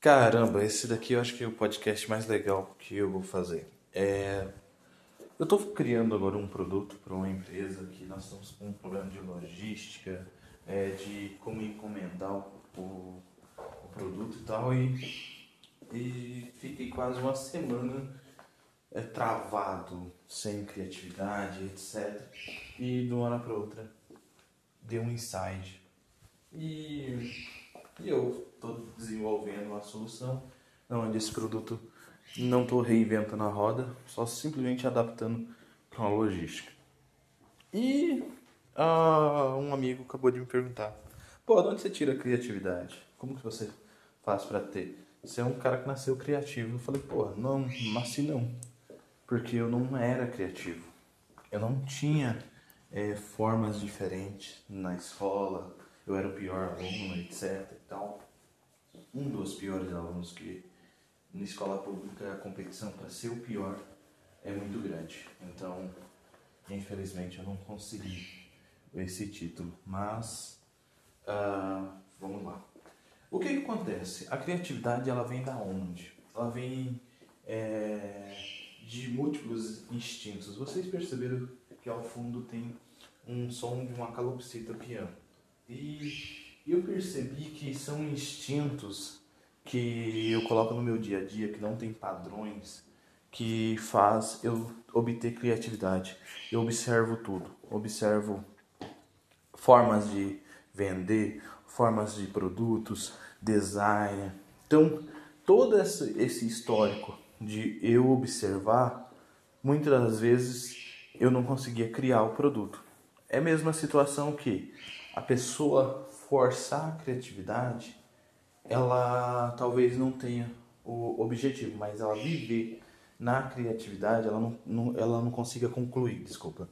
Caramba, esse daqui eu acho que é o podcast mais legal que eu vou fazer. É... Eu estou criando agora um produto para uma empresa que nós estamos com um problema de logística, é, de como encomendar o, o produto e tal, e, e fiquei quase uma semana é, travado, sem criatividade, etc. E de uma hora para outra deu um insight. E, e eu estou desenvolvendo uma solução onde esse produto não estou reinventando a roda, só simplesmente adaptando para uma logística. E uh, um amigo acabou de me perguntar: pô, de onde você tira a criatividade? Como que você faz para ter? Você é um cara que nasceu criativo. Eu falei: pô, não, nasci não. Porque eu não era criativo. Eu não tinha é, formas diferentes na escola. Eu era o pior aluno, etc. E tal um dos piores alunos que na escola pública a competição para ser o pior é muito grande. Então, infelizmente, eu não consegui esse título. Mas, uh, vamos lá. O que, que, acontece? A criatividade ela vem da onde? Ela vem é, de múltiplos instintos. Vocês perceberam que ao fundo tem um som de uma calopsita piano. E eu percebi que são instintos que eu coloco no meu dia a dia, que não tem padrões, que faz eu obter criatividade. Eu observo tudo, observo formas de vender, formas de produtos, design. Então, todo esse histórico de eu observar, muitas das vezes eu não conseguia criar o produto. É a mesma situação que a pessoa forçar a criatividade, ela talvez não tenha o objetivo, mas ela viver na criatividade, ela não, não, ela não consiga concluir, desculpa.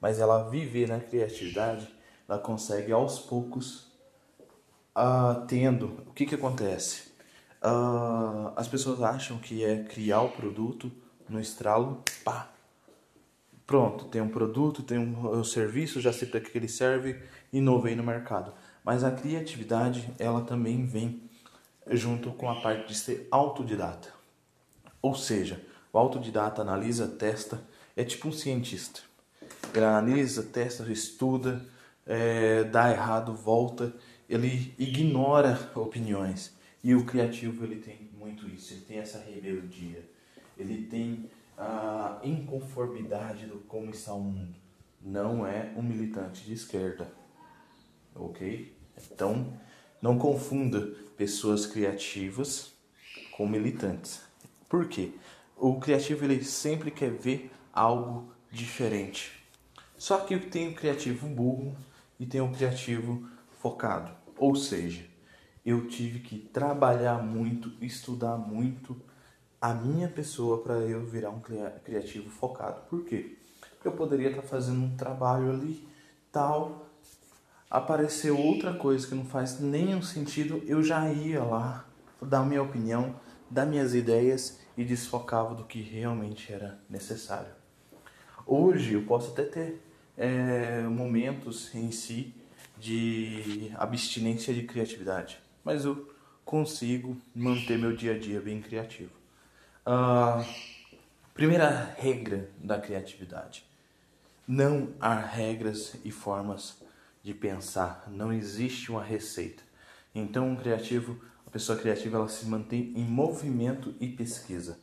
Mas ela viver na criatividade, ela consegue aos poucos uh, tendo. O que que acontece? Uh, as pessoas acham que é criar o produto no estralo, pá, pronto, tem um produto, tem um, um serviço, já sei para que ele serve, inovei no mercado. Mas a criatividade, ela também vem junto com a parte de ser autodidata. Ou seja, o autodidata analisa, testa, é tipo um cientista. Ele analisa, testa, estuda, é, dá errado, volta, ele ignora opiniões. E o criativo ele tem muito isso, ele tem essa rebeldia, ele tem a inconformidade do como está o mundo. Não é um militante de esquerda, ok? Então, não confunda pessoas criativas com militantes. Por quê? O criativo ele sempre quer ver algo diferente. Só que tem o criativo burro e tem o criativo focado. Ou seja, eu tive que trabalhar muito, estudar muito a minha pessoa para eu virar um criativo focado. Por quê? Eu poderia estar fazendo um trabalho ali tal apareceu outra coisa que não faz nenhum sentido, eu já ia lá dar minha opinião, dar minhas ideias e desfocava do que realmente era necessário. Hoje eu posso até ter é, momentos em si de abstinência de criatividade, mas eu consigo manter meu dia a dia bem criativo. Uh, primeira regra da criatividade: não há regras e formas de pensar, não existe uma receita. Então, um criativo, a pessoa criativa, ela se mantém em movimento e pesquisa.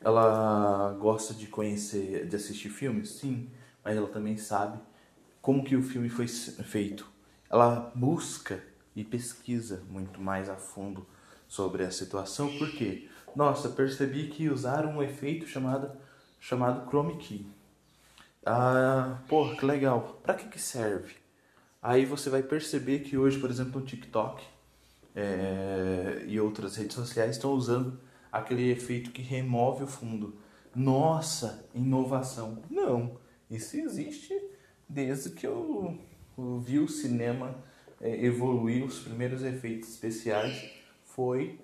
Ela gosta de conhecer, de assistir filmes, sim, mas ela também sabe como que o filme foi feito. Ela busca e pesquisa muito mais a fundo sobre a situação, porque, nossa, percebi que usaram um efeito chamado chamado chroma key. Ah, pô, que legal. Para que que serve? Aí você vai perceber que hoje, por exemplo, no TikTok é, e outras redes sociais estão usando aquele efeito que remove o fundo. Nossa, inovação. Não, isso existe desde que eu, eu vi o cinema é, evoluir, os primeiros efeitos especiais foi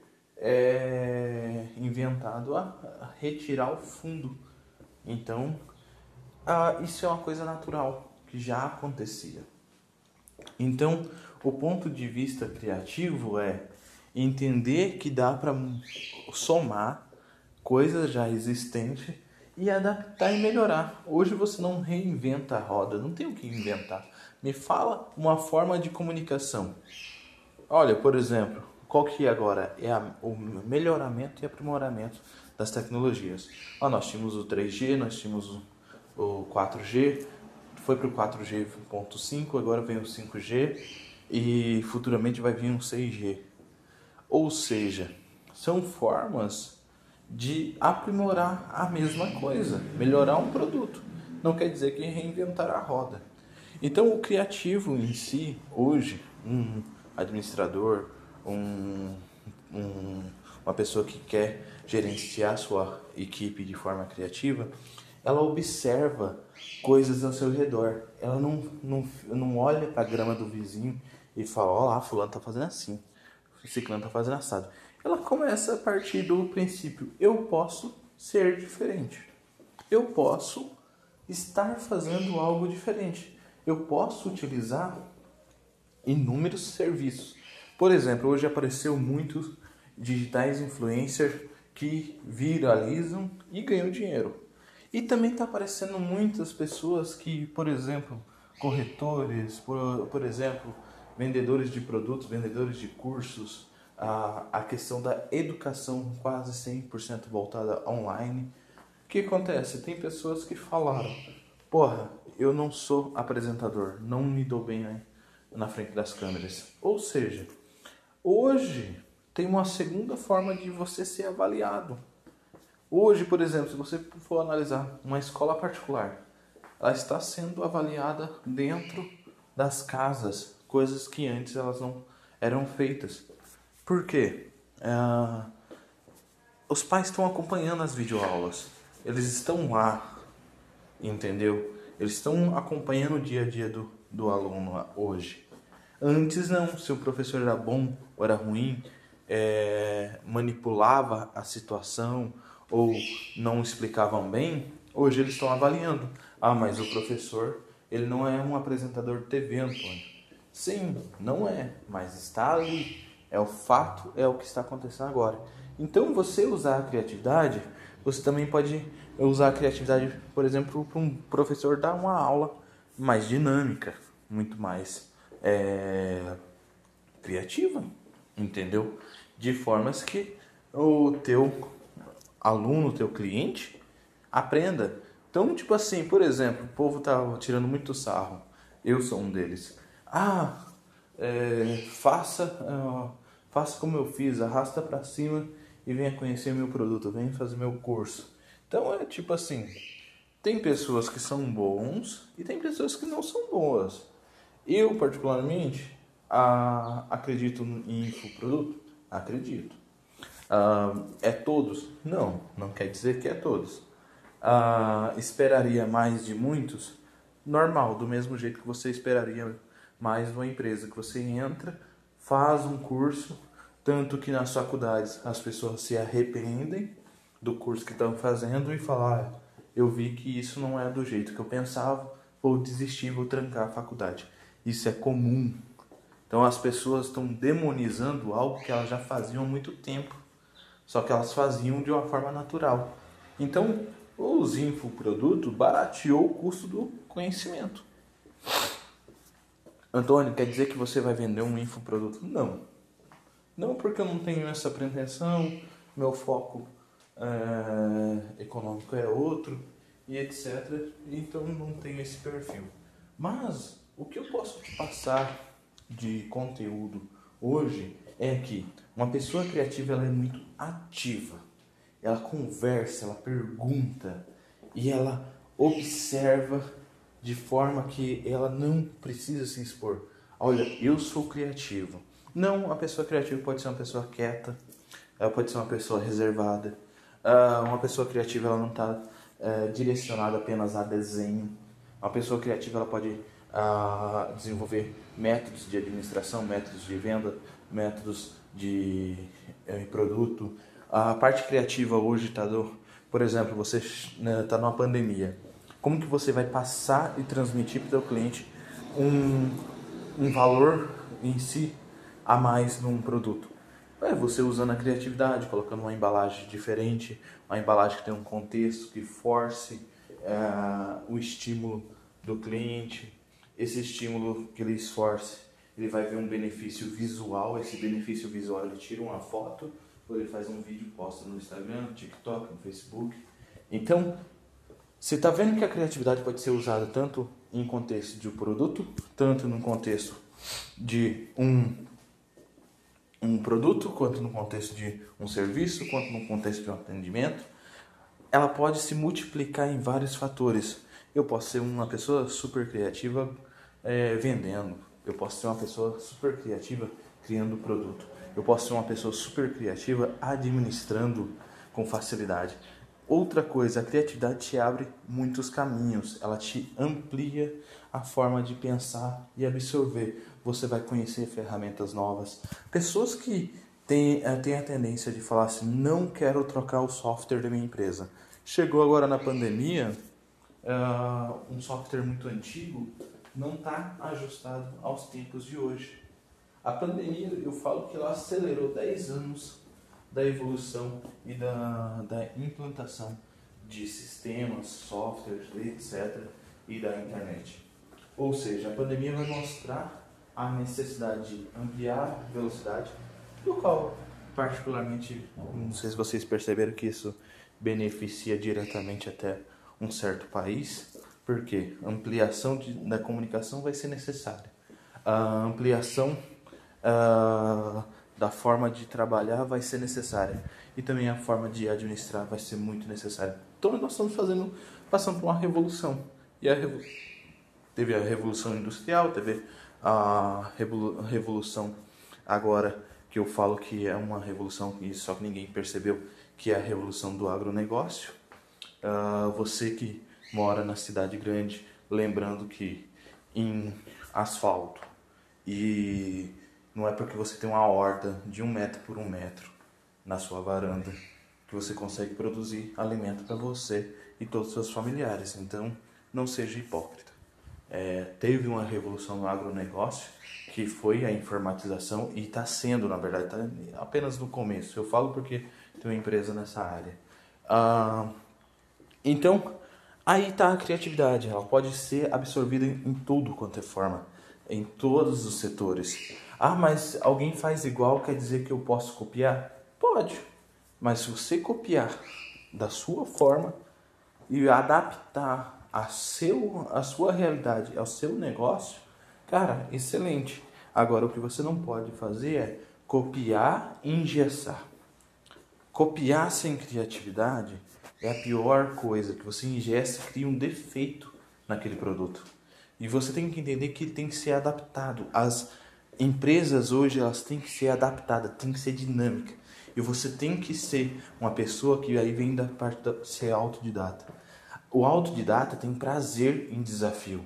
é, inventado a, retirar o fundo. Então, isso é uma coisa natural que já acontecia. Então, o ponto de vista criativo é entender que dá para somar coisas já existentes e adaptar e melhorar. Hoje você não reinventa a roda, não tem o que inventar. Me fala uma forma de comunicação. Olha, por exemplo, qual que agora é a, o melhoramento e aprimoramento das tecnologias? Ó, nós tínhamos o 3G, nós tínhamos o, o 4G, foi para o 4G.5, agora vem o 5G e futuramente vai vir um 6G. Ou seja, são formas de aprimorar a mesma coisa, melhorar um produto. Não quer dizer que reinventar a roda. Então, o criativo em si, hoje, um administrador, um, um, uma pessoa que quer gerenciar sua equipe de forma criativa, ela observa coisas ao seu redor. Ela não, não, não olha para a grama do vizinho e fala: Ó lá, Fulano está fazendo assim, Ciclano está fazendo assado ela começa a partir do princípio: eu posso ser diferente. Eu posso estar fazendo algo diferente. Eu posso utilizar inúmeros serviços. Por exemplo, hoje apareceu muitos digitais influencers que viralizam e ganham dinheiro. E também está aparecendo muitas pessoas que, por exemplo, corretores, por, por exemplo, vendedores de produtos, vendedores de cursos, a, a questão da educação quase 100% voltada online. O que acontece? Tem pessoas que falaram: Porra, eu não sou apresentador, não me dou bem né, na frente das câmeras. Ou seja, hoje tem uma segunda forma de você ser avaliado. Hoje, por exemplo, se você for analisar uma escola particular, ela está sendo avaliada dentro das casas, coisas que antes elas não eram feitas. Por quê? É, os pais estão acompanhando as videoaulas. Eles estão lá, entendeu? Eles estão acompanhando o dia a dia do, do aluno hoje. Antes não, se o professor era bom ou era ruim, é, manipulava a situação ou não explicavam bem, hoje eles estão avaliando. Ah, mas o professor, ele não é um apresentador de TV, Antônio. Sim, não é, mas está ali é o fato, é o que está acontecendo agora. Então, você usar a criatividade, você também pode usar a criatividade, por exemplo, para um professor dar uma aula mais dinâmica, muito mais é, criativa, entendeu? De formas que o teu aluno, o teu cliente aprenda. Então, tipo assim, por exemplo, o povo tá tirando muito sarro. Eu sou um deles. Ah, é, faça uh, Faça como eu fiz, arrasta para cima e venha conhecer meu produto, venha fazer meu curso. Então é tipo assim, tem pessoas que são bons e tem pessoas que não são boas. Eu particularmente a, acredito em infoproduto? Acredito. Uh, é todos? Não, não quer dizer que é todos. Uh, esperaria mais de muitos? Normal, do mesmo jeito que você esperaria mais uma empresa que você entra faz um curso, tanto que nas faculdades as pessoas se arrependem do curso que estão fazendo e falam: ah, eu vi que isso não é do jeito que eu pensava, vou desistir, vou trancar a faculdade. Isso é comum. Então as pessoas estão demonizando algo que elas já faziam há muito tempo, só que elas faziam de uma forma natural. Então, os infoprodutos barateou o custo do conhecimento. Antônio, quer dizer que você vai vender um infoproduto? Não. Não porque eu não tenho essa pretensão, meu foco é, econômico é outro e etc. Então não tenho esse perfil. Mas o que eu posso te passar de conteúdo hoje é que uma pessoa criativa ela é muito ativa. Ela conversa, ela pergunta e ela observa de forma que ela não precisa se expor. Olha, eu sou criativo. Não, a pessoa criativa pode ser uma pessoa quieta, ela pode ser uma pessoa reservada. Uh, uma pessoa criativa ela não está eh, direcionada apenas a desenho. Uma pessoa criativa ela pode uh, desenvolver métodos de administração, métodos de venda, métodos de uh, produto. A parte criativa hoje está do, por exemplo, você está né, numa pandemia como que você vai passar e transmitir para o seu cliente um, um valor em si a mais num produto. É você usando a criatividade, colocando uma embalagem diferente, uma embalagem que tem um contexto que force é, o estímulo do cliente. Esse estímulo que ele esforce, ele vai ver um benefício visual. Esse benefício visual ele tira uma foto, ou ele faz um vídeo, posta no Instagram, no TikTok, no Facebook. Então, você está vendo que a criatividade pode ser usada tanto em contexto de um produto, tanto no contexto de um, um produto, quanto no contexto de um serviço, quanto no contexto de um atendimento. Ela pode se multiplicar em vários fatores. Eu posso ser uma pessoa super criativa é, vendendo, eu posso ser uma pessoa super criativa criando produto, eu posso ser uma pessoa super criativa administrando com facilidade. Outra coisa, a criatividade te abre muitos caminhos, ela te amplia a forma de pensar e absorver. Você vai conhecer ferramentas novas. Pessoas que têm, eh, têm a tendência de falar assim: não quero trocar o software da minha empresa. Chegou agora na pandemia, uh, um software muito antigo não está ajustado aos tempos de hoje. A pandemia, eu falo que ela acelerou 10 anos da evolução e da, da implantação de sistemas, softwares, etc. e da internet. Ou seja, a pandemia vai mostrar a necessidade de ampliar a velocidade, do qual, particularmente, não sei se vocês perceberam que isso beneficia diretamente até um certo país, porque ampliação de, da comunicação vai ser necessária. A ampliação uh, da forma de trabalhar vai ser necessária e também a forma de administrar vai ser muito necessária. Então nós estamos fazendo, passando por uma revolução e a teve a revolução industrial, teve a revolução agora que eu falo que é uma revolução e só que ninguém percebeu que é a revolução do agronegócio. Uh, você que mora na cidade grande, lembrando que em asfalto e não é porque você tem uma horta de um metro por um metro na sua varanda que você consegue produzir alimento para você e todos os seus familiares. Então, não seja hipócrita. É, teve uma revolução no agronegócio que foi a informatização e está sendo, na verdade, tá apenas no começo. Eu falo porque tem uma empresa nessa área. Ah, então, aí está a criatividade. Ela pode ser absorvida em tudo quanto é forma, em todos os setores. Ah, mas alguém faz igual, quer dizer que eu posso copiar? Pode. Mas se você copiar da sua forma e adaptar a, seu, a sua realidade, ao seu negócio, cara, excelente. Agora, o que você não pode fazer é copiar e engessar. Copiar sem criatividade é a pior coisa, que você ingessa e cria um defeito naquele produto. E você tem que entender que ele tem que ser adaptado. As empresas hoje elas têm que ser adaptadas, têm que ser dinâmicas. E você tem que ser uma pessoa que aí vem da parte de ser autodidata. O autodidata tem prazer em desafio.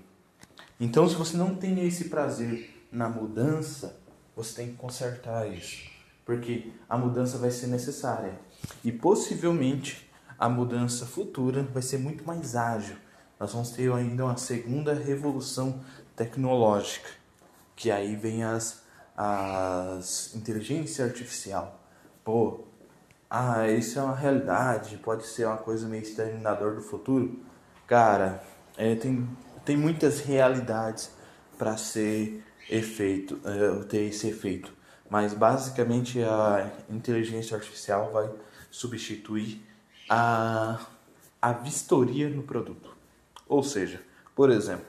Então, se você não tem esse prazer na mudança, você tem que consertar isso. Porque a mudança vai ser necessária. E possivelmente a mudança futura vai ser muito mais ágil. Nós vamos ter ainda uma segunda revolução tecnológica que aí vem as, as inteligência artificial. Pô, ah, isso é uma realidade, pode ser uma coisa meio exterminador do futuro. Cara, é, tem, tem muitas realidades para ser efeito, é, ter esse efeito. Mas basicamente a inteligência artificial vai substituir a, a vistoria no produto. Ou seja, por exemplo,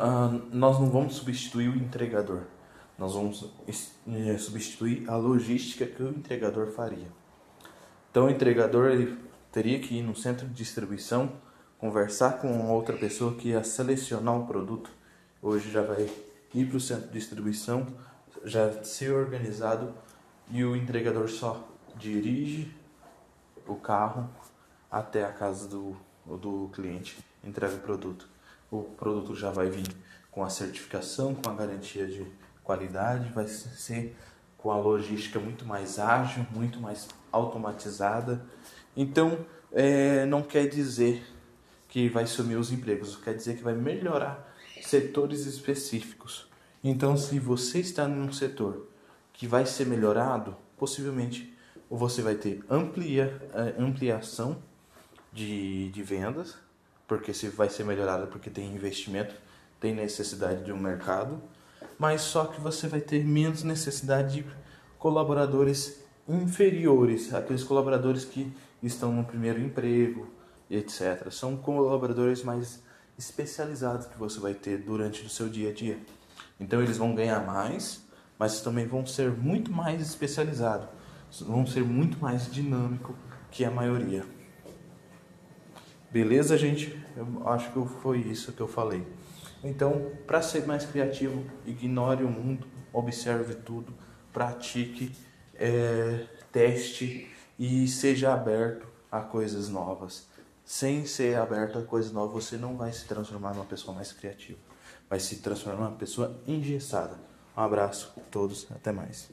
ah, nós não vamos substituir o entregador. Nós vamos eh, substituir a logística que o entregador faria. Então o entregador ele teria que ir no centro de distribuição, conversar com outra pessoa que ia selecionar o produto. Hoje já vai ir para o centro de distribuição, já ser organizado e o entregador só dirige o carro até a casa do, do cliente, entrega o produto o produto já vai vir com a certificação, com a garantia de qualidade, vai ser com a logística muito mais ágil, muito mais automatizada. Então, é, não quer dizer que vai sumir os empregos, quer dizer que vai melhorar setores específicos. Então, se você está num setor que vai ser melhorado, possivelmente você vai ter amplia, é, ampliação de, de vendas, porque se vai ser melhorado porque tem investimento, tem necessidade de um mercado, mas só que você vai ter menos necessidade de colaboradores inferiores, aqueles colaboradores que estão no primeiro emprego, etc. São colaboradores mais especializados que você vai ter durante o seu dia a dia. Então eles vão ganhar mais, mas também vão ser muito mais especializados, vão ser muito mais dinâmico que a maioria. Beleza, gente? Eu acho que foi isso que eu falei. Então, para ser mais criativo, ignore o mundo, observe tudo, pratique, é, teste e seja aberto a coisas novas. Sem ser aberto a coisas novas, você não vai se transformar numa pessoa mais criativa. Vai se transformar numa pessoa engessada. Um abraço a todos, até mais.